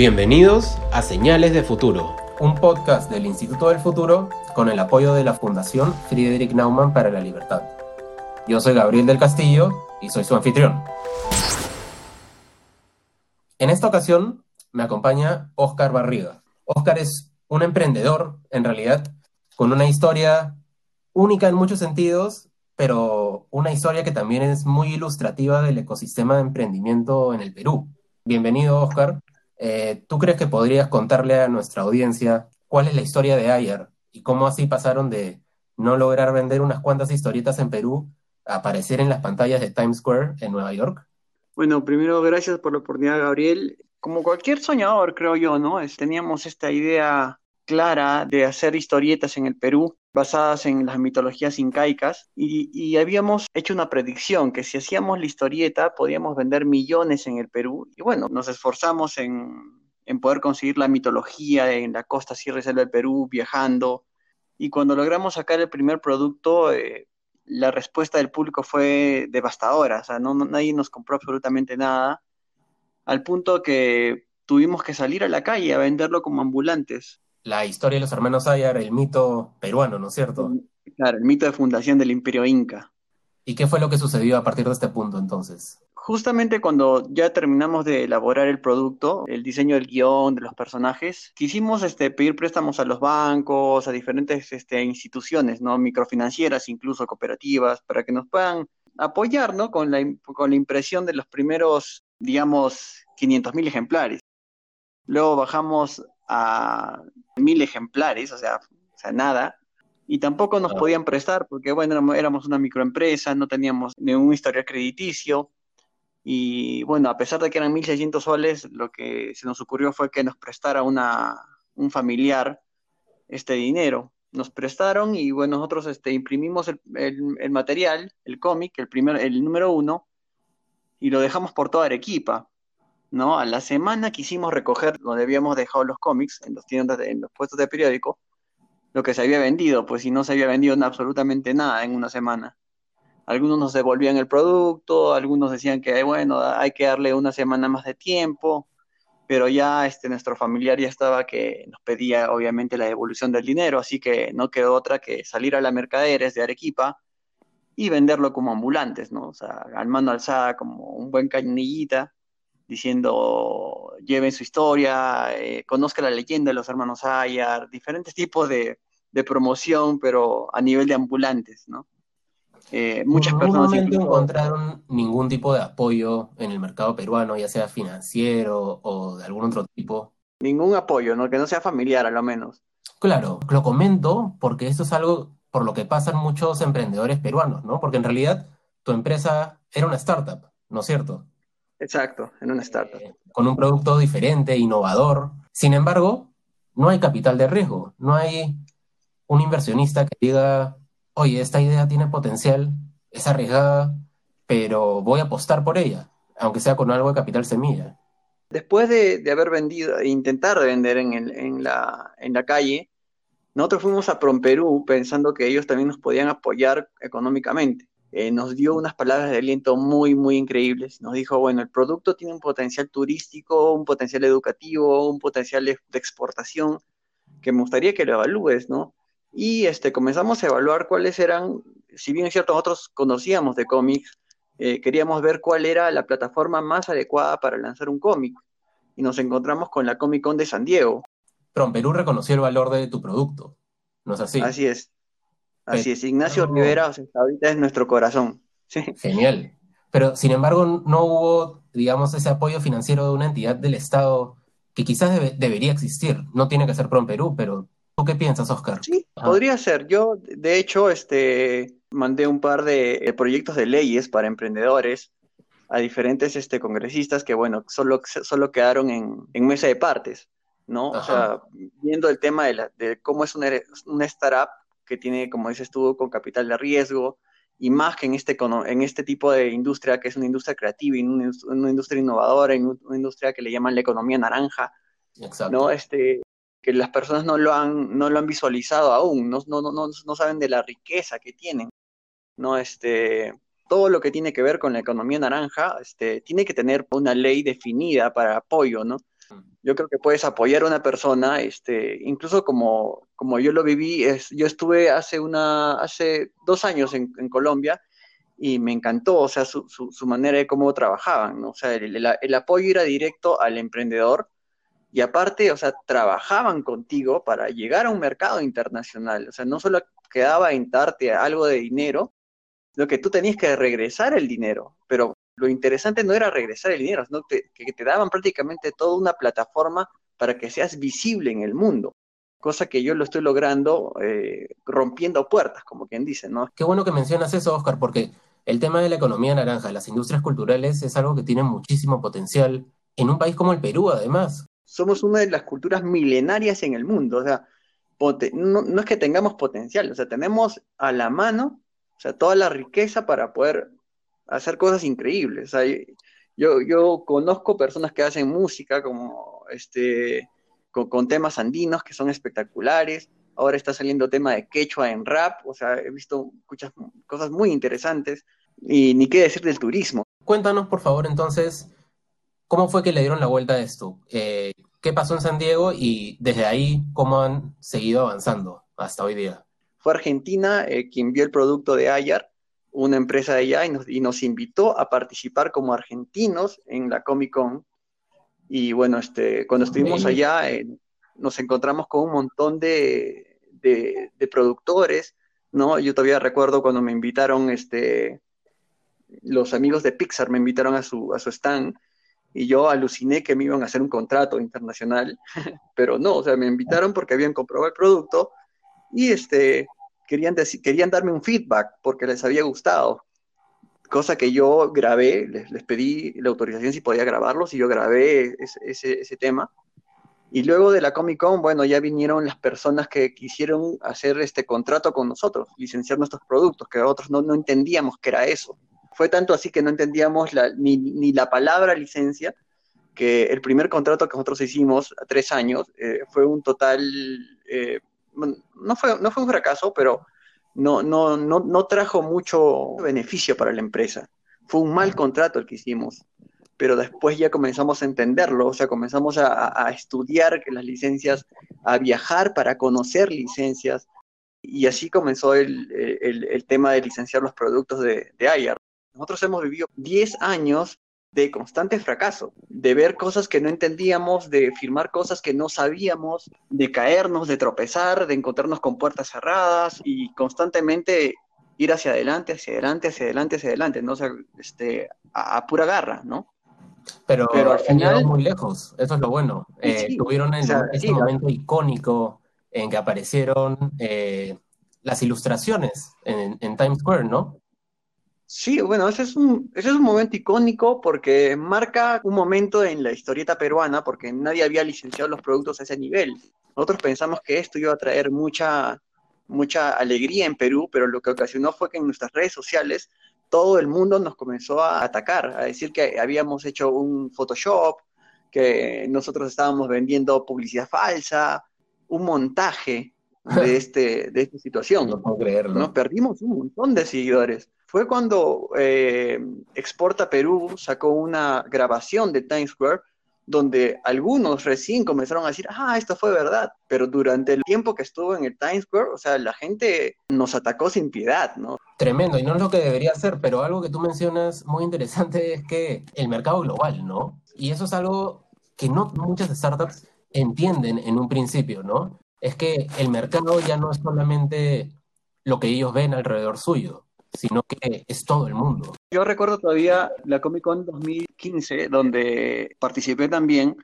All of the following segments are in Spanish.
Bienvenidos a Señales de Futuro, un podcast del Instituto del Futuro con el apoyo de la Fundación Friedrich Naumann para la Libertad. Yo soy Gabriel del Castillo y soy su anfitrión. En esta ocasión me acompaña Oscar Barriga. Oscar es un emprendedor, en realidad, con una historia única en muchos sentidos, pero una historia que también es muy ilustrativa del ecosistema de emprendimiento en el Perú. Bienvenido, Oscar. Eh, ¿Tú crees que podrías contarle a nuestra audiencia cuál es la historia de Ayer y cómo así pasaron de no lograr vender unas cuantas historietas en Perú a aparecer en las pantallas de Times Square en Nueva York? Bueno, primero gracias por la oportunidad, Gabriel. Como cualquier soñador, creo yo, ¿no? teníamos esta idea clara de hacer historietas en el Perú basadas en las mitologías incaicas y, habíamos hecho una predicción que si hacíamos la historieta podíamos vender millones en el Perú y bueno, nos esforzamos en, poder conseguir la mitología en la costa Sierra y Selva del Perú, viajando y cuando logramos sacar el primer producto, eh, la respuesta del público fue devastadora, o sea, no, nadie nos compró absolutamente nada, al punto que tuvimos que salir a la calle a venderlo como ambulantes la historia de los hermanos Ayar, el mito peruano, ¿no es cierto? Claro, el mito de fundación del imperio inca. ¿Y qué fue lo que sucedió a partir de este punto entonces? Justamente cuando ya terminamos de elaborar el producto, el diseño del guion, de los personajes, quisimos este, pedir préstamos a los bancos, a diferentes este, instituciones, ¿no? microfinancieras, incluso cooperativas, para que nos puedan apoyar ¿no? con, la, con la impresión de los primeros, digamos, 500.000 ejemplares. Luego bajamos a mil ejemplares, o sea, o sea nada, y tampoco nos podían prestar porque, bueno, éramos una microempresa, no teníamos ningún historial crediticio, y bueno, a pesar de que eran 1.600 soles, lo que se nos ocurrió fue que nos prestara una, un familiar este dinero. Nos prestaron y bueno, nosotros este, imprimimos el, el material, el cómic, el, primer, el número uno, y lo dejamos por toda Arequipa. ¿No? A la semana quisimos recoger donde habíamos dejado los cómics, en los tiendas, en los puestos de periódico, lo que se había vendido, pues si no se había vendido absolutamente nada en una semana. Algunos nos devolvían el producto, algunos decían que, bueno, hay que darle una semana más de tiempo, pero ya este, nuestro familiar ya estaba que nos pedía obviamente la devolución del dinero, así que no quedó otra que salir a la mercaderes de Arequipa y venderlo como ambulantes, ¿no? O sea, al mano alzada como un buen cañillita diciendo lleven su historia, eh, conozca la leyenda de los hermanos Ayar, diferentes tipos de, promoción, pero a nivel de ambulantes, ¿no? Eh, muchas ¿En personas encontraron ningún tipo de apoyo en el mercado peruano, ya sea financiero o de algún otro tipo? Ningún apoyo, ¿no? Que no sea familiar, a lo menos. Claro, lo comento porque esto es algo por lo que pasan muchos emprendedores peruanos, ¿no? Porque en realidad tu empresa era una startup, ¿no es cierto? Exacto, en una startup. Eh, con un producto diferente, innovador. Sin embargo, no hay capital de riesgo, no hay un inversionista que diga, oye, esta idea tiene potencial, es arriesgada, pero voy a apostar por ella, aunque sea con algo de capital semilla. Después de, haber vendido, e intentar vender en, en, la, en la calle, nosotros fuimos a Promperú pensando que ellos también nos podían apoyar económicamente. Eh, nos dio unas palabras de aliento muy, muy increíbles. Nos dijo, bueno, el producto tiene un potencial turístico, un potencial educativo, un potencial de, exportación, que me gustaría que lo evalúes, ¿no? Y este, comenzamos a evaluar cuáles eran, si bien es cierto, nosotros conocíamos de cómics, eh, queríamos ver cuál era la plataforma más adecuada para lanzar un cómic. Y nos encontramos con la Comic Con de San Diego. Pero Perú reconoció el valor de tu producto, ¿no es así? Así es. Así es, Ignacio Rivera ahorita es nuestro corazón. Genial. Pero sin embargo, no hubo, digamos, ese apoyo financiero de una entidad del Estado que quizás debería existir. No tiene que ser PROM Perú, pero ¿tú qué piensas, Oscar? Sí, podría ser. Yo, de hecho, este, mandé un par de proyectos de leyes para emprendedores a diferentes este, congresistas que, bueno, solo, solo quedaron en, mesa de partes, ¿no? O sea, viendo el tema de, la, de cómo es una, una startup que tiene, como dices tú, con capital de riesgo, y más que en este, en este tipo de industria, que es una industria creativa, y una, industria innovadora, y una industria que le llaman la economía naranja, ¿no? Este, que las personas no lo han, no lo han visualizado aún, no, no, no, no saben de la riqueza que tienen, ¿no? Este, todo lo que tiene que ver con la economía naranja, este, tiene que tener una ley definida para apoyo, ¿no? Yo creo que puedes apoyar a una persona, este, incluso como, como yo lo viví, es, yo estuve hace, una, hace dos años en, Colombia y me encantó, o sea, su, su, manera de cómo trabajaban, ¿no? O sea, el, el, apoyo era directo al emprendedor y aparte, o sea, trabajaban contigo para llegar a un mercado internacional, o sea, no solo quedaba en darte algo de dinero, sino que tú tenías que regresar el dinero, pero lo interesante no era regresar el dinero, sino que, que te daban prácticamente toda una plataforma para que seas visible en el mundo cosa que yo lo estoy logrando eh, rompiendo puertas, como quien dice, ¿no? Qué bueno que mencionas eso, Oscar, porque el tema de la economía naranja, las industrias culturales, es algo que tiene muchísimo potencial en un país como el Perú, además. Somos una de las culturas milenarias en el mundo, o sea, no, no es que tengamos potencial, o sea, tenemos a la mano, o sea, toda la riqueza para poder hacer cosas increíbles. O sea, yo, yo conozco personas que hacen música como este con, con, temas andinos que son espectaculares. Ahora está saliendo tema de quechua en rap, o sea, he visto muchas cosas muy interesantes. Y ni qué decir del turismo. Cuéntanos, por favor, entonces, ¿cómo fue que le dieron la vuelta a esto? Eh, ¿Qué pasó en San Diego y desde ahí cómo han seguido avanzando hasta hoy día? Fue Argentina eh, quien vio el producto de Ayar, una empresa de allá, y nos, y nos invitó a participar como argentinos en la Comic Con y bueno, este, cuando estuvimos allá, eh, nos encontramos con un montón de, de, de, productores, ¿no? Yo todavía recuerdo cuando me invitaron, este, los amigos de Pixar me invitaron a su, a su stand, y yo aluciné que me iban a hacer un contrato internacional, pero no, o sea, me invitaron porque habían comprobado el producto y este, querían, querían darme un feedback porque les había gustado cosa que yo grabé, les, les, pedí la autorización si podía grabarlos y yo grabé ese, ese, ese, tema. Y luego de la Comic Con, bueno, ya vinieron las personas que quisieron hacer este contrato con nosotros, licenciar nuestros productos, que nosotros no, no entendíamos que era eso. Fue tanto así que no entendíamos la, ni, ni, la palabra licencia, que el primer contrato que nosotros hicimos a tres años eh, fue un total, eh, no, fue, no fue un fracaso, pero no, no, no, no trajo mucho beneficio para la empresa. Fue un mal contrato el que hicimos, pero después ya comenzamos a entenderlo, o sea, comenzamos a, a estudiar las licencias, a viajar para conocer licencias, y así comenzó el, el, el tema de licenciar los productos de, de Ayar. Nosotros hemos vivido 10 años de constante fracaso, de ver cosas que no entendíamos, de firmar cosas que no sabíamos, de caernos, de tropezar, de encontrarnos con puertas cerradas y constantemente ir hacia adelante, hacia adelante, hacia adelante, hacia adelante, ¿no? O sea, este, a, a pura garra, ¿no? Pero, Pero al final muy lejos, eso es lo bueno. Eh, sí, tuvieron en, o sea, ese sí, momento icónico en que aparecieron eh, las ilustraciones en, en Times Square, ¿no? Sí, bueno, ese es, un, ese es un momento icónico porque marca un momento en la historieta peruana porque nadie había licenciado los productos a ese nivel. Nosotros pensamos que esto iba a traer mucha, mucha alegría en Perú, pero lo que ocasionó fue que en nuestras redes sociales todo el mundo nos comenzó a atacar, a decir que habíamos hecho un Photoshop, que nosotros estábamos vendiendo publicidad falsa, un montaje de, este, de esta situación. No puedo creerlo. ¿no? Perdimos un montón de seguidores fue cuando eh, Exporta Perú sacó una grabación de Times Square donde algunos recién comenzaron a decir, ah, esto fue verdad, pero durante el tiempo que estuvo en el Times Square, o sea, la gente nos atacó sin piedad, ¿no? Tremendo, y no es lo que debería ser, pero algo que tú mencionas muy interesante es que el mercado global, ¿no? Y eso es algo que no muchas startups entienden en un principio, ¿no? Es que el mercado ya no es solamente lo que ellos ven alrededor suyo, sino que es todo el mundo. Yo recuerdo todavía la Comic Con 2015, donde participé también,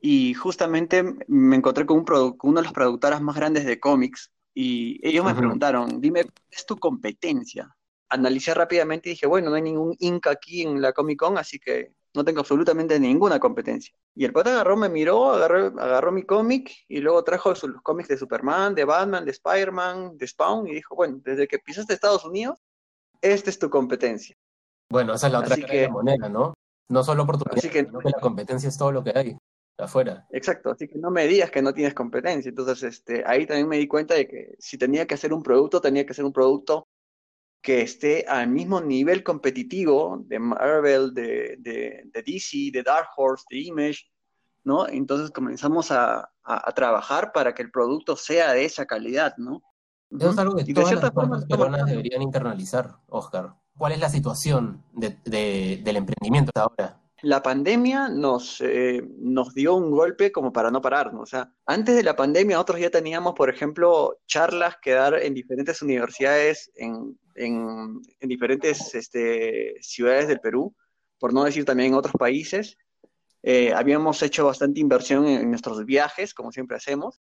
y justamente me encontré con, un con uno de los productoras más grandes de cómics, y ellos me uh -huh. preguntaron, dime, ¿cuál es tu competencia? Analicé rápidamente y dije, bueno, no hay ningún Inca aquí en la Comic Con, así que no tengo absolutamente ninguna competencia. Y el pata agarró, me miró, agarró, agarró mi cómic y luego trajo los cómics de Superman, de Batman, de Spider-Man, de Spawn y dijo, bueno, desde que pisaste Estados Unidos, esta es tu competencia. Bueno, esa es la otra cara de la moneda, ¿no? No solo oportunidades, que, sino que la competencia es todo lo que hay afuera. Exacto, así que no me digas que no tienes competencia. Entonces, este, ahí también me di cuenta de que si tenía que hacer un producto, tenía que hacer un producto que esté al mismo nivel competitivo de Marvel, de, de, de DC, de Dark Horse, de Image, ¿no? Entonces comenzamos a, trabajar para que el producto sea de esa calidad, ¿no? Eso es algo que y todas las formas peruanas deberían internalizar, Oscar. ¿Cuál es la situación del emprendimiento ahora? La pandemia nos, eh, nos dio un golpe como para no pararnos. O sea, antes de la pandemia nosotros ya teníamos, por ejemplo, charlas que dar en diferentes universidades, en, en, diferentes este, ciudades del Perú, por no decir también en otros países. Eh, habíamos hecho bastante inversión en, nuestros viajes, como siempre hacemos,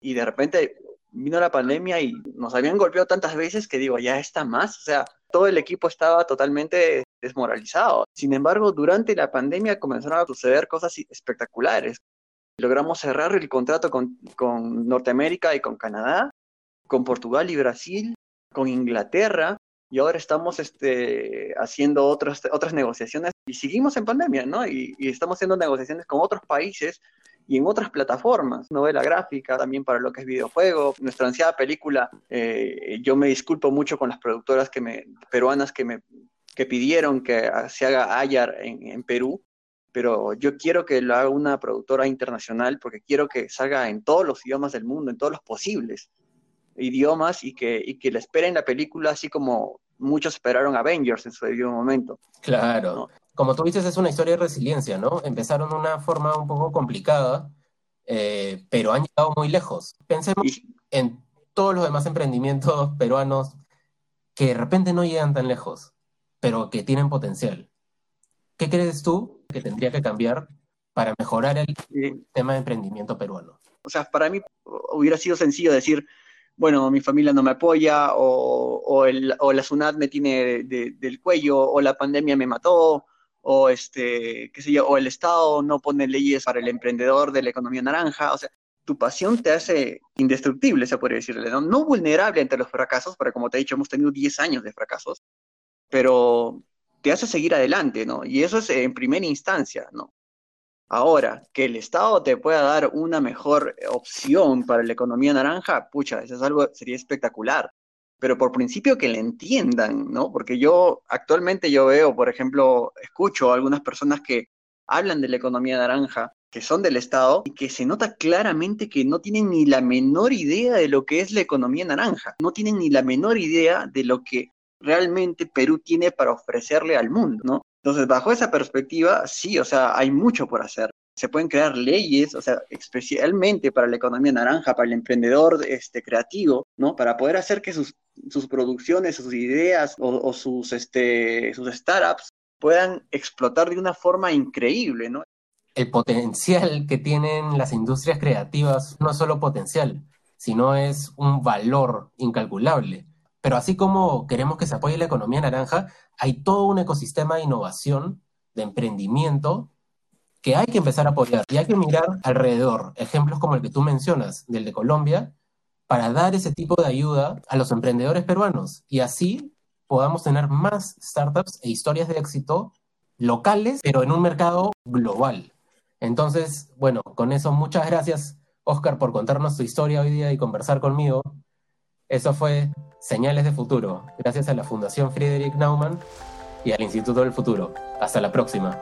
y de repente vino la pandemia y nos habían golpeado tantas veces que digo, ya está más, o sea, todo el equipo estaba totalmente desmoralizado. Sin embargo, durante la pandemia comenzaron a suceder cosas espectaculares. Logramos cerrar el contrato con, Norteamérica y con Canadá, con Portugal y Brasil, con Inglaterra, y ahora estamos este, haciendo otras, otras negociaciones y seguimos en pandemia, ¿no? Y, estamos haciendo negociaciones con otros países y en otras plataformas, novela gráfica, también para lo que es videojuego. Nuestra ansiada película, eh, yo me disculpo mucho con las productoras que me, peruanas que me que pidieron que se haga Ayar en, en Perú, pero yo quiero que lo haga una productora internacional porque quiero que salga en todos los idiomas del mundo, en todos los posibles idiomas y que, y que la esperen la película así como muchos esperaron Avengers en su debido momento. Claro. Como tú dices, es una historia de resiliencia, ¿no? Empezaron de una forma un poco complicada, eh, pero han llegado muy lejos. Pensemos en todos los demás emprendimientos peruanos que de repente no llegan tan lejos, pero que tienen potencial. ¿Qué crees tú que tendría que cambiar para mejorar el tema de emprendimiento peruano? O sea, para mí hubiera sido sencillo decir, bueno, mi familia no me apoya, o, o, el, o la SUNAT me tiene del cuello, o la pandemia me mató, o este, qué sé yo, o el Estado no pone leyes para el emprendedor de la economía naranja, o sea, tu pasión te hace indestructible, se podría decirle, ¿no? No vulnerable ante los fracasos, porque como te he dicho, hemos tenido 10 años de fracasos, pero te hace seguir adelante, ¿no? Y eso es en primera instancia, ¿no? Ahora, que el Estado te pueda dar una mejor opción para la economía naranja, pucha, eso es algo, sería espectacular. Pero por principio que le entiendan, ¿no? Porque yo actualmente yo veo, por ejemplo, escucho a algunas personas que hablan de la economía naranja, que son del Estado, y que se nota claramente que no tienen ni la menor idea de lo que es la economía naranja, no tienen ni la menor idea de lo que realmente Perú tiene para ofrecerle al mundo, ¿no? Entonces, bajo esa perspectiva, sí, o sea, hay mucho por hacer. Se pueden crear leyes, o sea, especialmente para la economía naranja, para el emprendedor este, creativo, ¿no? Para poder hacer que sus, sus producciones, sus ideas o, sus, este, sus startups puedan explotar de una forma increíble, ¿no? El potencial que tienen las industrias creativas no es solo potencial, sino es un valor incalculable. Pero así como queremos que se apoye la economía naranja, hay todo un ecosistema de innovación, de emprendimiento, que hay que empezar a apoyar. Y hay que mirar alrededor, ejemplos como el que tú mencionas, del de Colombia, para dar ese tipo de ayuda a los emprendedores peruanos. Y así podamos tener más startups e historias de éxito locales, pero en un mercado global. Entonces, bueno, con eso muchas gracias, Oscar, por contarnos tu historia hoy día y conversar conmigo. Eso fue Señales de Futuro, gracias a la Fundación Friedrich Naumann y al Instituto del Futuro. Hasta la próxima.